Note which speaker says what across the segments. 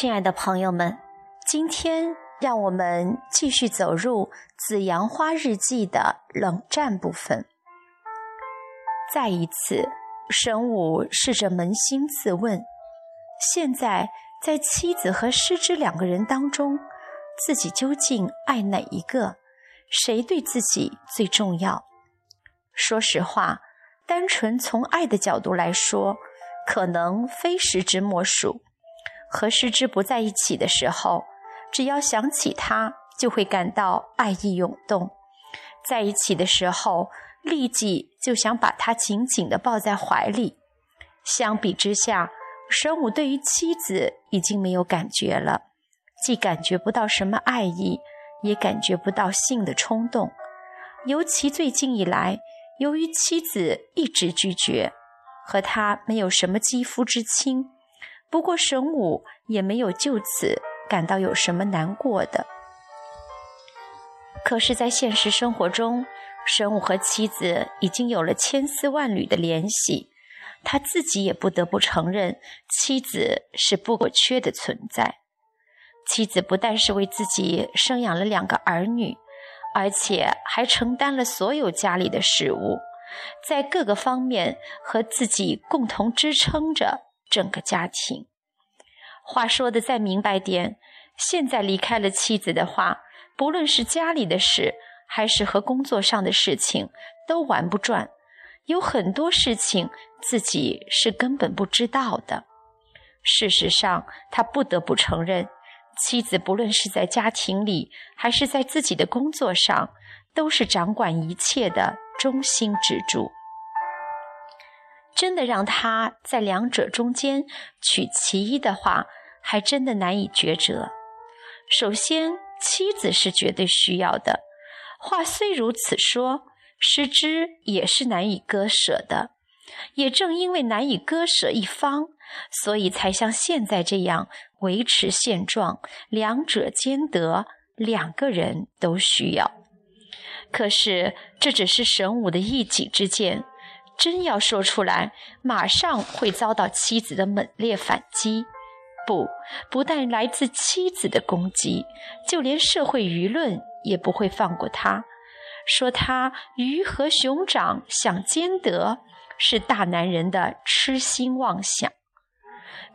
Speaker 1: 亲爱的朋友们，今天让我们继续走入《紫阳花日记》的冷战部分。再一次，神武试着扪心自问：现在在妻子和师之两个人当中，自己究竟爱哪一个？谁对自己最重要？说实话，单纯从爱的角度来说，可能非石之莫属。和师之不在一起的时候，只要想起他，就会感到爱意涌动；在一起的时候，立即就想把他紧紧地抱在怀里。相比之下，神武对于妻子已经没有感觉了，既感觉不到什么爱意，也感觉不到性的冲动。尤其最近以来，由于妻子一直拒绝和他没有什么肌肤之亲。不过，神武也没有就此感到有什么难过的。可是，在现实生活中，神武和妻子已经有了千丝万缕的联系，他自己也不得不承认，妻子是不可缺的存在。妻子不但是为自己生养了两个儿女，而且还承担了所有家里的事务，在各个方面和自己共同支撑着。整个家庭，话说的再明白点，现在离开了妻子的话，不论是家里的事，还是和工作上的事情，都玩不转。有很多事情自己是根本不知道的。事实上，他不得不承认，妻子不论是在家庭里，还是在自己的工作上，都是掌管一切的中心支柱。真的让他在两者中间取其一的话，还真的难以抉择。首先，妻子是绝对需要的，话虽如此说，失之也是难以割舍的。也正因为难以割舍一方，所以才像现在这样维持现状，两者兼得，两个人都需要。可是这只是神武的一己之见。真要说出来，马上会遭到妻子的猛烈反击。不，不但来自妻子的攻击，就连社会舆论也不会放过他，说他鱼和熊掌想兼得，是大男人的痴心妄想。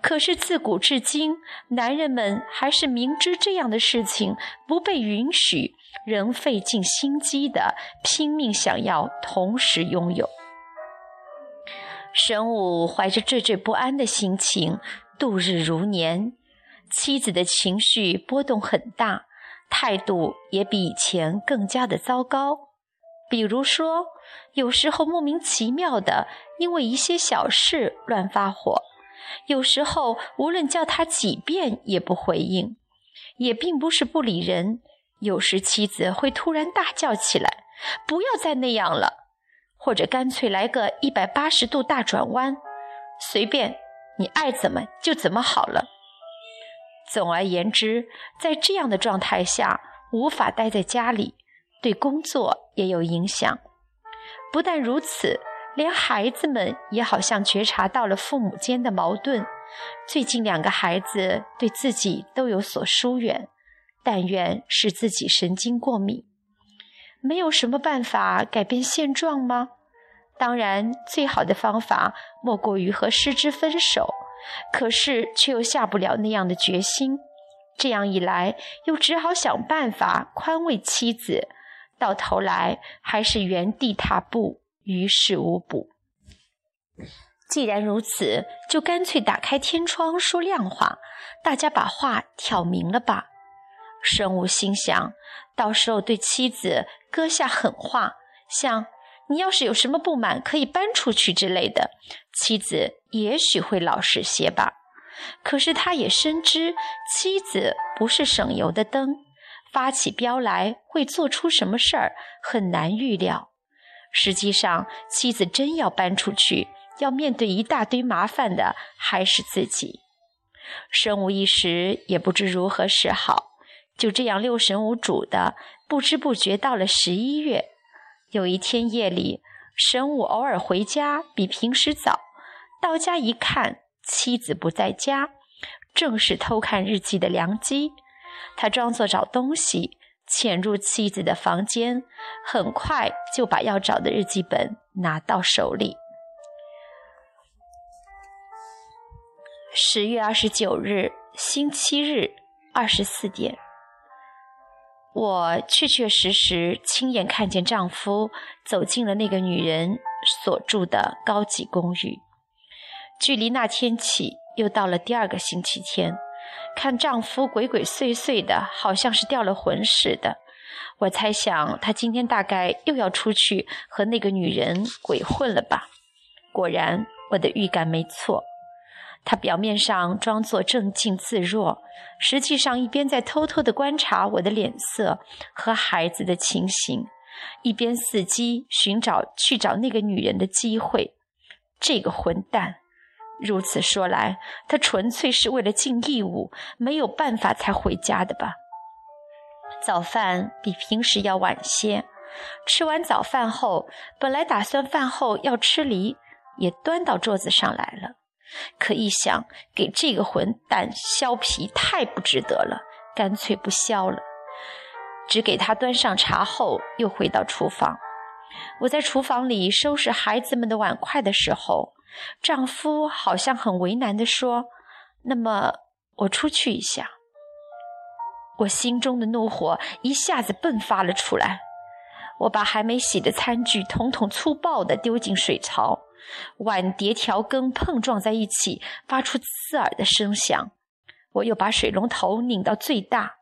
Speaker 1: 可是自古至今，男人们还是明知这样的事情不被允许，仍费尽心机的拼命想要同时拥有。神武怀着惴惴不安的心情度日如年，妻子的情绪波动很大，态度也比以前更加的糟糕。比如说，有时候莫名其妙的因为一些小事乱发火，有时候无论叫他几遍也不回应，也并不是不理人。有时妻子会突然大叫起来：“不要再那样了！”或者干脆来个一百八十度大转弯，随便你爱怎么就怎么好了。总而言之，在这样的状态下，无法待在家里，对工作也有影响。不但如此，连孩子们也好像觉察到了父母间的矛盾。最近两个孩子对自己都有所疏远，但愿是自己神经过敏。没有什么办法改变现状吗？当然，最好的方法莫过于和失之分手。可是却又下不了那样的决心。这样一来，又只好想办法宽慰妻子。到头来还是原地踏步，于事无补。既然如此，就干脆打开天窗说亮话，大家把话挑明了吧。神武心想，到时候对妻子搁下狠话，像“你要是有什么不满，可以搬出去”之类的，妻子也许会老实些吧。可是他也深知妻子不是省油的灯，发起飙来会做出什么事儿很难预料。实际上，妻子真要搬出去，要面对一大堆麻烦的还是自己。身无一时也不知如何是好。就这样六神无主的，不知不觉到了十一月。有一天夜里，神武偶尔回家，比平时早。到家一看，妻子不在家，正是偷看日记的良机。他装作找东西，潜入妻子的房间，很快就把要找的日记本拿到手里。十月二十九日，星期日，二十四点。我确确实实亲眼看见丈夫走进了那个女人所住的高级公寓。距离那天起，又到了第二个星期天。看丈夫鬼鬼祟祟的，好像是掉了魂似的。我猜想他今天大概又要出去和那个女人鬼混了吧。果然，我的预感没错。他表面上装作镇静自若，实际上一边在偷偷地观察我的脸色和孩子的情形，一边伺机寻找去找那个女人的机会。这个混蛋！如此说来，他纯粹是为了尽义务，没有办法才回家的吧？早饭比平时要晚些，吃完早饭后，本来打算饭后要吃梨，也端到桌子上来了。可一想，给这个混蛋削皮太不值得了，干脆不削了。只给他端上茶后，又回到厨房。我在厨房里收拾孩子们的碗筷的时候，丈夫好像很为难地说：“那么我出去一下。”我心中的怒火一下子迸发了出来。我把还没洗的餐具统统粗暴地丢进水槽。碗碟条羹碰撞在一起，发出刺耳的声响。我又把水龙头拧到最大，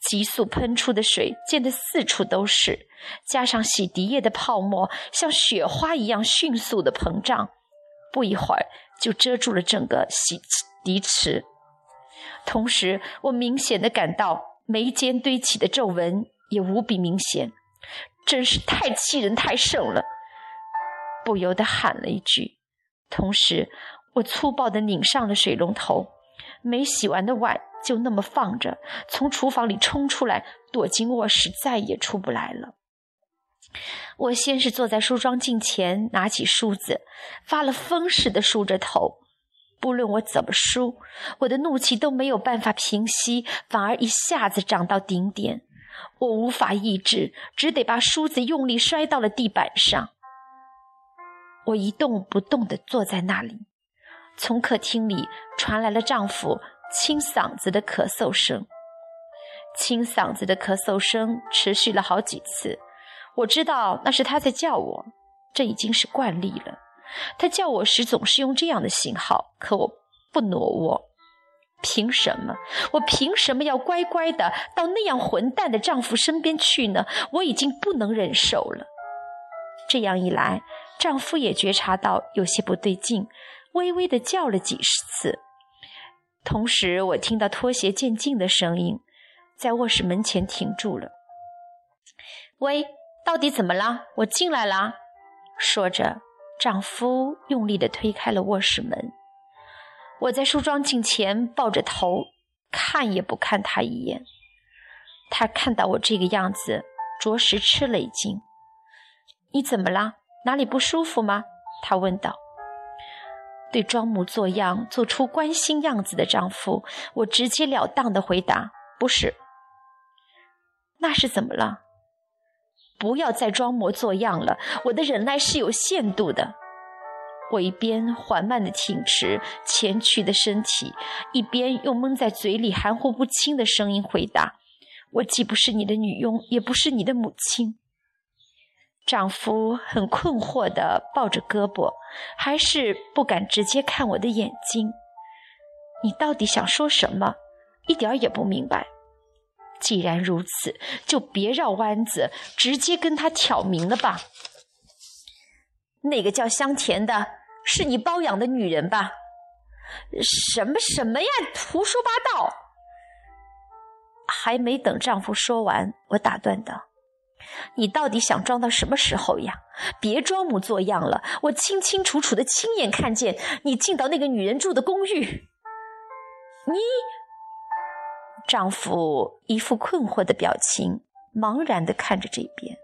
Speaker 1: 急速喷出的水溅得四处都是，加上洗涤液的泡沫像雪花一样迅速的膨胀，不一会儿就遮住了整个洗涤池。同时，我明显的感到眉间堆起的皱纹也无比明显，真是太气人、太甚了。不由得喊了一句，同时我粗暴地拧上了水龙头，没洗完的碗就那么放着，从厨房里冲出来，躲进卧室，再也出不来了。我先是坐在梳妆镜前，拿起梳子，发了疯似的梳着头。不论我怎么梳，我的怒气都没有办法平息，反而一下子涨到顶点。我无法抑制，只得把梳子用力摔到了地板上。我一动不动地坐在那里，从客厅里传来了丈夫清嗓子的咳嗽声。清嗓子的咳嗽声持续了好几次，我知道那是他在叫我，这已经是惯例了。他叫我时总是用这样的信号，可我不挪窝。凭什么？我凭什么要乖乖的到那样混蛋的丈夫身边去呢？我已经不能忍受了。这样一来。丈夫也觉察到有些不对劲，微微的叫了几十次。同时，我听到拖鞋渐近的声音，在卧室门前停住了。喂，到底怎么了？我进来了。说着，丈夫用力的推开了卧室门。我在梳妆镜前抱着头，看也不看他一眼。他看到我这个样子，着实吃了一惊。你怎么了？哪里不舒服吗？她问道。对装模作样、做出关心样子的丈夫，我直截了当的回答：“不是。”那是怎么了？不要再装模作样了，我的忍耐是有限度的。我一边缓慢的挺直前屈的身体，一边用蒙在嘴里含糊不清的声音回答：“我既不是你的女佣，也不是你的母亲。”丈夫很困惑地抱着胳膊，还是不敢直接看我的眼睛。你到底想说什么？一点也不明白。既然如此，就别绕弯子，直接跟他挑明了吧。那个叫香甜的，是你包养的女人吧？什么什么呀？胡说八道！还没等丈夫说完，我打断道。你到底想装到什么时候呀？别装模作样了！我清清楚楚的亲眼看见你进到那个女人住的公寓。你，丈夫一副困惑的表情，茫然的看着这边。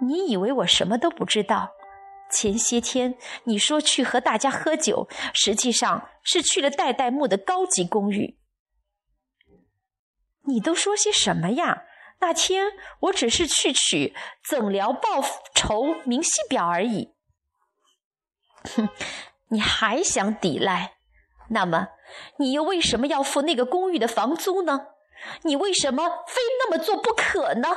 Speaker 1: 你以为我什么都不知道？前些天你说去和大家喝酒，实际上是去了代代木的高级公寓。你都说些什么呀？那天我只是去取总疗报酬明细表而已。哼，你还想抵赖？那么你又为什么要付那个公寓的房租呢？你为什么非那么做不可呢？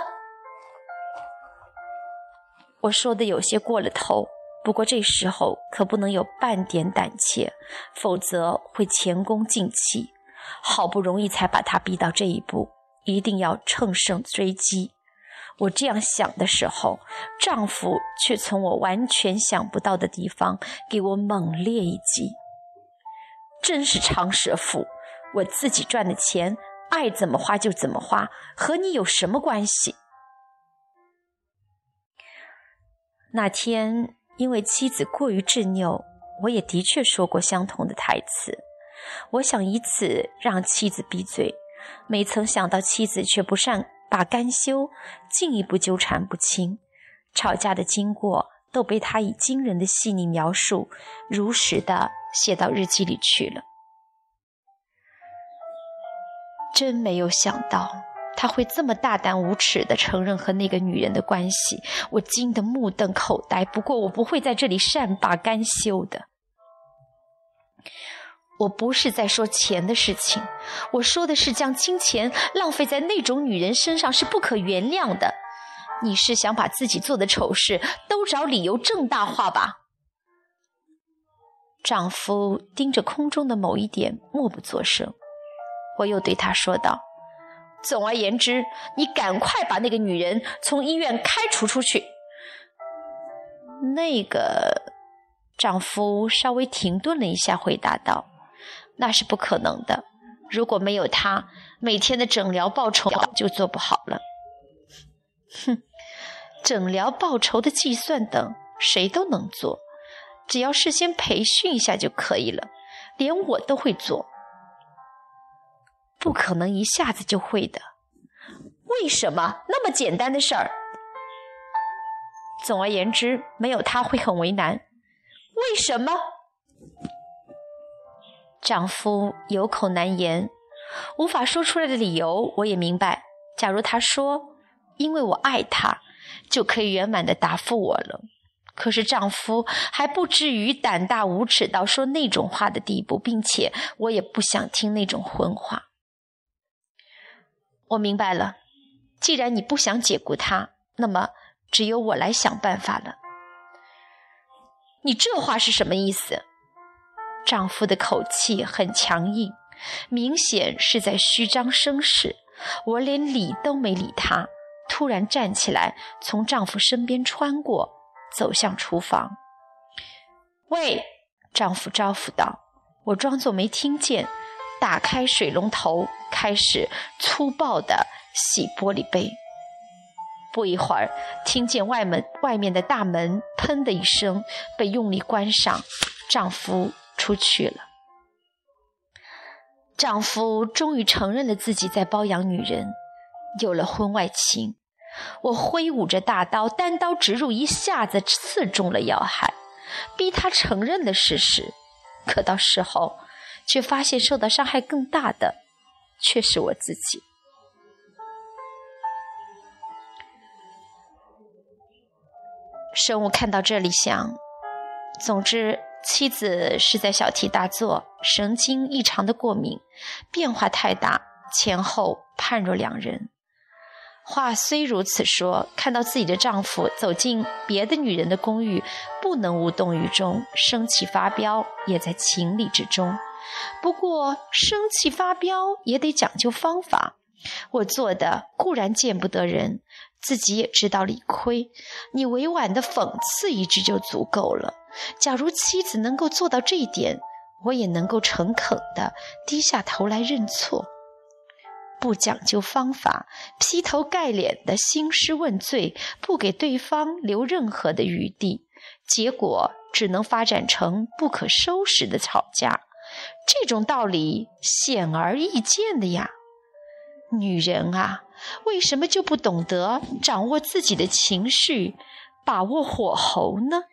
Speaker 1: 我说的有些过了头，不过这时候可不能有半点胆怯，否则会前功尽弃。好不容易才把他逼到这一步，一定要乘胜追击。我这样想的时候，丈夫却从我完全想不到的地方给我猛烈一击。真是长舌妇！我自己赚的钱，爱怎么花就怎么花，和你有什么关系？那天因为妻子过于执拗，我也的确说过相同的台词。我想以此让妻子闭嘴，没曾想到妻子却不善罢甘休，进一步纠缠不清。吵架的经过都被他以惊人的细腻描述，如实的写到日记里去了。真没有想到他会这么大胆无耻的承认和那个女人的关系，我惊得目瞪口呆。不过我不会在这里善罢甘休的。我不是在说钱的事情，我说的是将金钱浪费在那种女人身上是不可原谅的。你是想把自己做的丑事都找理由正大化吧？丈夫盯着空中的某一点，默不作声。我又对他说道：“总而言之，你赶快把那个女人从医院开除出去。”那个丈夫稍微停顿了一下，回答道。那是不可能的。如果没有他，每天的诊疗报酬就做不好了。哼，诊疗报酬的计算等谁都能做，只要事先培训一下就可以了。连我都会做，不可能一下子就会的。为什么那么简单的事儿？总而言之，没有他会很为难。为什么？丈夫有口难言，无法说出来的理由，我也明白。假如他说“因为我爱他”，就可以圆满的答复我了。可是丈夫还不至于胆大无耻到说那种话的地步，并且我也不想听那种荤话。我明白了，既然你不想解雇他，那么只有我来想办法了。你这话是什么意思？丈夫的口气很强硬，明显是在虚张声势。我连理都没理他，突然站起来，从丈夫身边穿过，走向厨房。喂，丈夫招呼道。我装作没听见，打开水龙头，开始粗暴地洗玻璃杯。不一会儿，听见外门外面的大门“砰”的一声被用力关上，丈夫。出去了。丈夫终于承认了自己在包养女人，有了婚外情。我挥舞着大刀，单刀直入，一下子刺中了要害，逼他承认了事实。可到事后，却发现受到伤害更大的却是我自己。生物看到这里想，总之。妻子是在小题大做，神经异常的过敏，变化太大，前后判若两人。话虽如此说，看到自己的丈夫走进别的女人的公寓，不能无动于衷，生气发飙也在情理之中。不过，生气发飙也得讲究方法。我做的固然见不得人，自己也知道理亏，你委婉的讽刺一句就足够了。假如妻子能够做到这一点，我也能够诚恳的低下头来认错，不讲究方法，劈头盖脸的兴师问罪，不给对方留任何的余地，结果只能发展成不可收拾的吵架。这种道理显而易见的呀，女人啊，为什么就不懂得掌握自己的情绪，把握火候呢？